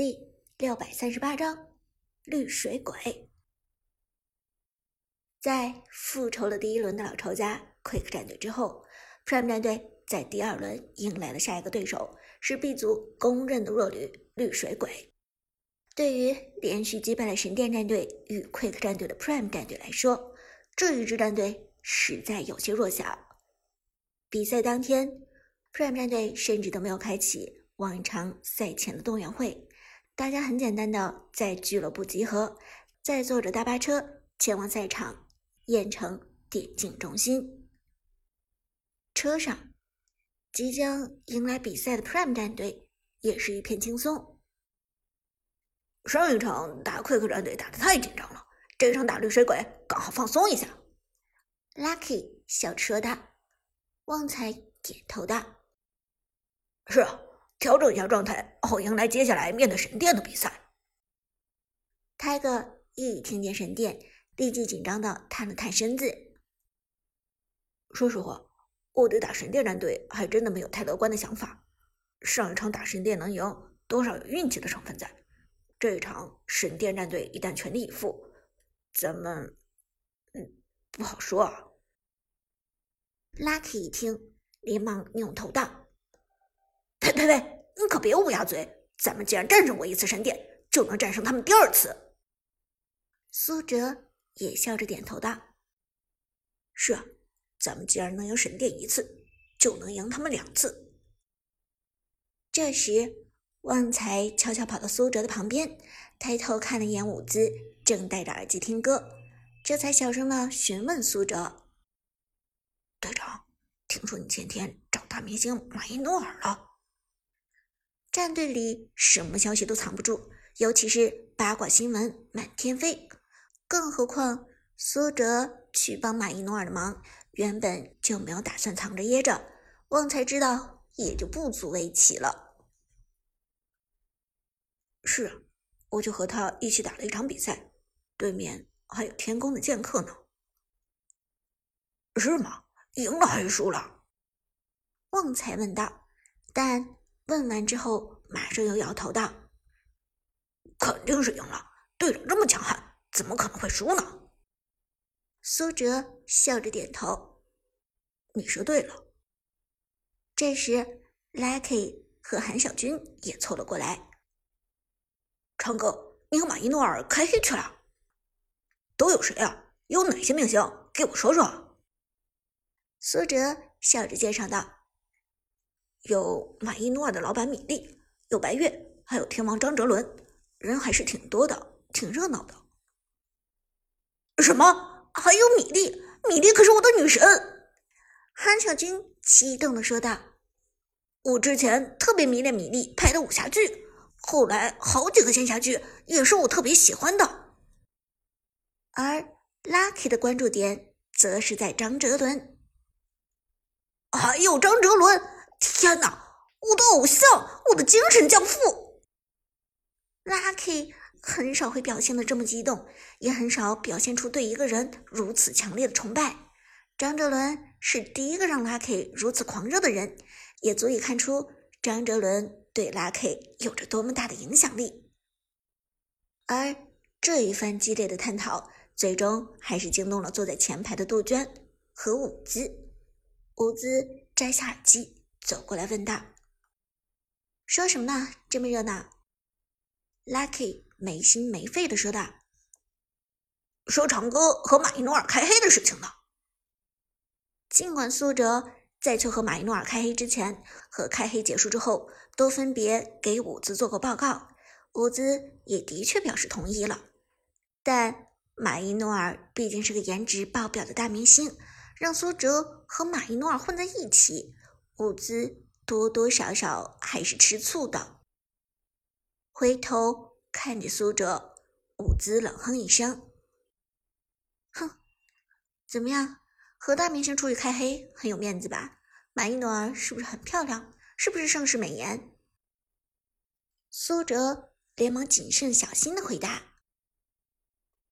第六百三十八章绿水鬼。在复仇了第一轮的老仇家 Quick 战队之后，Prime 战队在第二轮迎来了下一个对手，是 B 组公认的弱旅绿水鬼。对于连续击败了神殿战队与 Quick 战队的 Prime 战队来说，这一支战队实在有些弱小。比赛当天，Prime 战队甚至都没有开启往常赛前的动员会。大家很简单的在俱乐部集合，再坐着大巴车前往赛场燕城电竞中心。车上，即将迎来比赛的 Prime 战队也是一片轻松。上一场打 Quick 战队打的太紧张了，这场打绿水鬼刚好放松一下。Lucky 笑着说道。旺财点头道：“是啊。”调整一下状态，好迎来接下来面对神殿的比赛。泰哥一听见神殿，立即紧张的探了探身子。说实话，我对打神殿战队还真的没有太乐观的想法。上一场打神殿能赢，多少有运气的成分在。这一场神殿战队一旦全力以赴，咱们……嗯，不好说啊。Lucky 一听，连忙扭头道。呸呸！你可别乌鸦嘴！咱们既然战胜过一次神殿，就能战胜他们第二次。苏哲也笑着点头道：“是啊，咱们既然能赢神殿一次，就能赢他们两次。”这时，旺财悄悄跑到苏哲的旁边，抬头看了一眼舞姿，正戴着耳机听歌，这才小声的询问苏哲：“队长，听说你前天找大明星马伊诺尔了？”战队里什么消息都藏不住，尤其是八卦新闻满天飞。更何况苏哲去帮马伊诺尔的忙，原本就没有打算藏着掖着。旺财知道，也就不足为奇了。是啊，我就和他一起打了一场比赛，对面还有天宫的剑客呢。是吗？赢了还是输了？旺财问道。但。问完之后，马上又摇头道：“肯定是赢了，队长这么强悍，怎么可能会输呢？”苏哲笑着点头：“你说对了。”这时，Lucky 和韩小军也凑了过来：“昌哥，你和马伊诺尔开黑去了？都有谁啊？有哪些明星？给我说说。”苏哲笑着介绍道。有马伊诺的老板米粒，有白月，还有天王张哲伦，人还是挺多的，挺热闹的。什么？还有米粒？米粒可是我的女神！韩小军激动的说道：“我之前特别迷恋米粒拍的武侠剧，后来好几个仙侠剧也是我特别喜欢的。”而 Lucky 的关注点则是在张哲伦，还有张哲伦。天哪！我的偶像，我的精神教父，Lucky 很少会表现的这么激动，也很少表现出对一个人如此强烈的崇拜。张哲伦是第一个让 Lucky 如此狂热的人，也足以看出张哲伦对 Lucky 有着多么大的影响力。而这一番激烈的探讨，最终还是惊动了坐在前排的杜鹃和伍兹。伍兹摘下耳机。走过来问道：“说什么呢？这么热闹？”Lucky 没心没肺的说道：“说长歌和马伊诺尔开黑的事情呢。”尽管苏哲在去和马伊诺尔开黑之前和开黑结束之后，都分别给伍兹做过报告，伍兹也的确表示同意了，但马伊诺尔毕竟是个颜值爆表的大明星，让苏哲和马伊诺尔混在一起。伍兹多多少少还是吃醋的，回头看着苏哲，伍兹冷哼一声：“哼，怎么样，和大明星出去开黑很有面子吧？马伊诺尔是不是很漂亮？是不是盛世美颜？”苏哲连忙谨慎小心的回答：“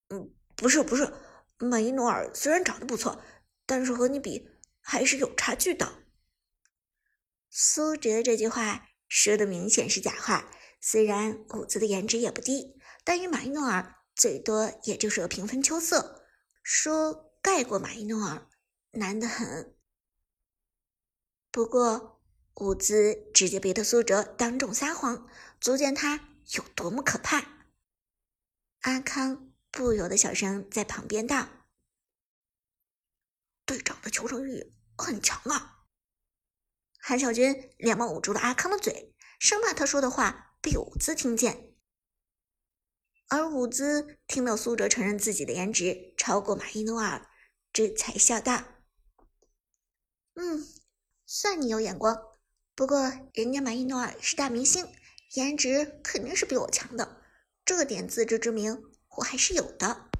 嗯，不是不是，马伊诺尔虽然长得不错，但是和你比还是有差距的。”苏哲这句话说的明显是假话，虽然伍兹的颜值也不低，但与马伊诺尔最多也就是个平分秋色，说盖过马伊诺尔难得很。不过伍兹直接逼得苏哲当众撒谎，足见他有多么可怕。阿康不由得小声在旁边道：“队长的求生欲很强啊。”韩小军连忙捂住了阿康的嘴，生怕他说的话被伍兹听见。而伍兹听到苏哲承认自己的颜值超过马伊诺尔，这才笑道：“嗯，算你有眼光。不过人家马伊诺尔是大明星，颜值肯定是比我强的。”这点自知之明我还是有的。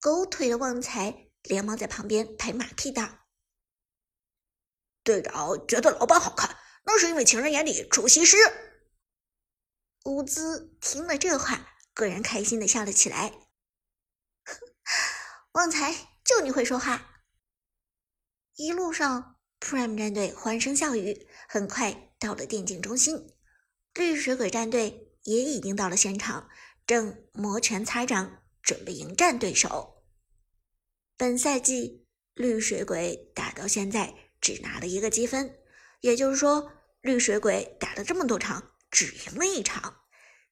狗腿的旺财连忙在旁边拍马屁道：“队长觉得老板好看，那是因为情人眼里出西施。”乌兹听了这话，个人开心的笑了起来。旺财，就你会说话。一路上，Prime 战队欢声笑语，很快到了电竞中心。绿水鬼战队。也已经到了现场，正摩拳擦掌，准备迎战对手。本赛季绿水鬼打到现在只拿了一个积分，也就是说，绿水鬼打了这么多场，只赢了一场。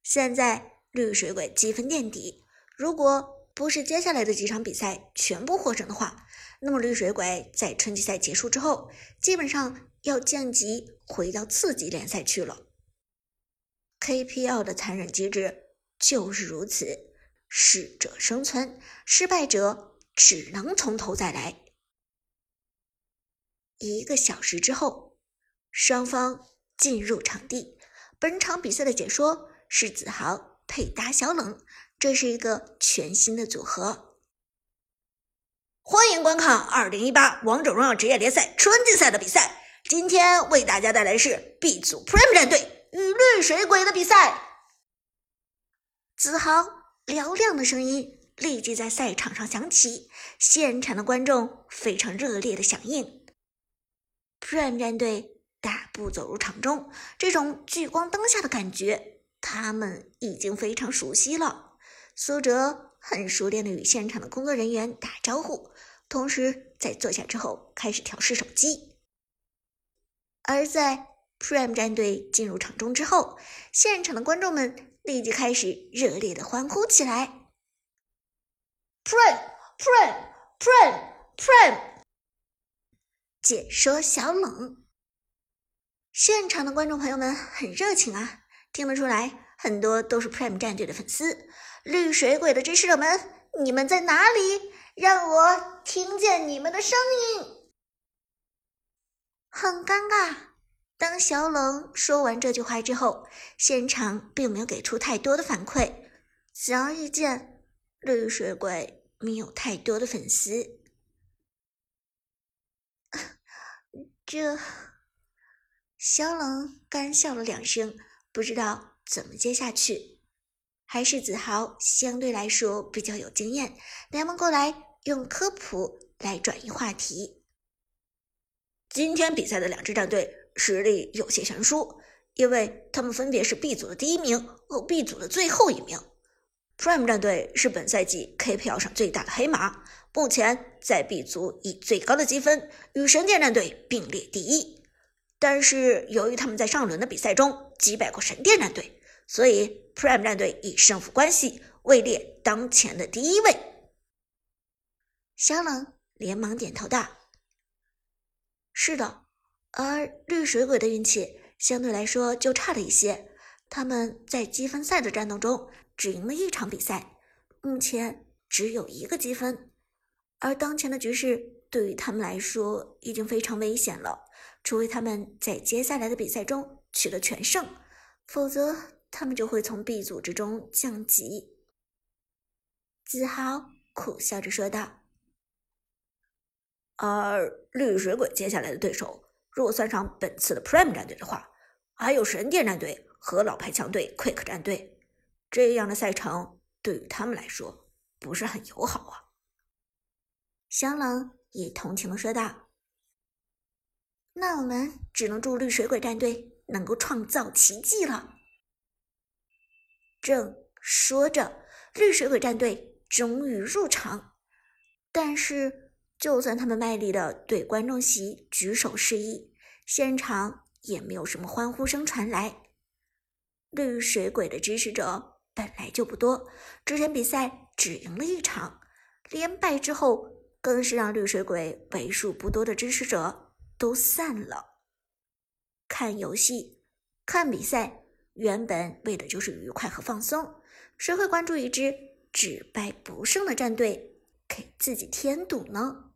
现在绿水鬼积分垫底，如果不是接下来的几场比赛全部获胜的话，那么绿水鬼在春季赛结束之后，基本上要降级回到次级联赛去了。KPL 的残忍机制就是如此，适者生存，失败者只能从头再来。一个小时之后，双方进入场地。本场比赛的解说是子豪配搭小冷，这是一个全新的组合。欢迎观看二零一八王者荣耀职业联赛春季赛的比赛。今天为大家带来是 B 组 Prime 战队。与绿水鬼的比赛，子豪嘹亮的声音立即在赛场上响起，现场的观众非常热烈的响应。Prime 战队大步走入场中，这种聚光灯下的感觉，他们已经非常熟悉了。苏哲很熟练的与现场的工作人员打招呼，同时在坐下之后开始调试手机，而在。Prime 战队进入场中之后，现场的观众们立即开始热烈的欢呼起来。Prime，Prime，Prime，Prime！解说小冷，现场的观众朋友们很热情啊，听得出来，很多都是 Prime 战队的粉丝。绿水鬼的支持者们，你们在哪里？让我听见你们的声音。很尴尬。当小冷说完这句话之后，现场并没有给出太多的反馈。显而易见，绿水鬼没有太多的粉丝。这，小冷干笑了两声，不知道怎么接下去。还是子豪相对来说比较有经验，连忙过来用科普来转移话题。今天比赛的两支战队。实力有些悬殊，因为他们分别是 B 组的第一名和 B 组的最后一名。Prime 战队是本赛季 KPL 上最大的黑马，目前在 B 组以最高的积分与神殿战队并列第一。但是由于他们在上轮的比赛中击败过神殿战队，所以 Prime 战队以胜负关系位列当前的第一位。小冷连忙点头道：“是的。”而绿水鬼的运气相对来说就差了一些，他们在积分赛的战斗中只赢了一场比赛，目前只有一个积分。而当前的局势对于他们来说已经非常危险了，除非他们在接下来的比赛中取得全胜，否则他们就会从 B 组之中降级。子豪苦笑着说道：“而绿水鬼接下来的对手。”若算上本次的 Prime 战队的话，还有神殿战队和老牌强队 Quick 战队，这样的赛程对于他们来说不是很友好啊。小冷也同情的说道：“那我们只能祝绿水鬼战队能够创造奇迹了。正说着，绿水鬼战队终于入场，但是就算他们卖力的对观众席举手示意，现场也没有什么欢呼声传来。绿水鬼的支持者本来就不多，之前比赛只赢了一场，连败之后更是让绿水鬼为数不多的支持者都散了。看游戏、看比赛，原本为的就是愉快和放松，谁会关注一支只败不胜的战队给自己添堵呢？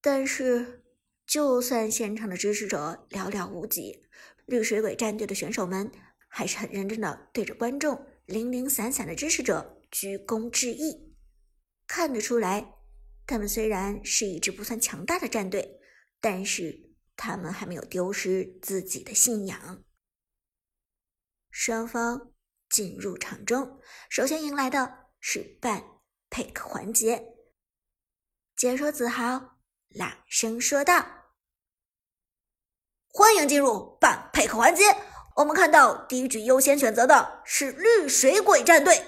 但是，就算现场的支持者寥寥无几。绿水鬼战队的选手们还是很认真的对着观众零零散散的支持者鞠躬致意，看得出来，他们虽然是一支不算强大的战队，但是他们还没有丢失自己的信仰。双方进入场中，首先迎来的是半 pick 环节。解说子豪朗声说道。欢迎进入半配合环节。我们看到第一局优先选择的是绿水鬼战队。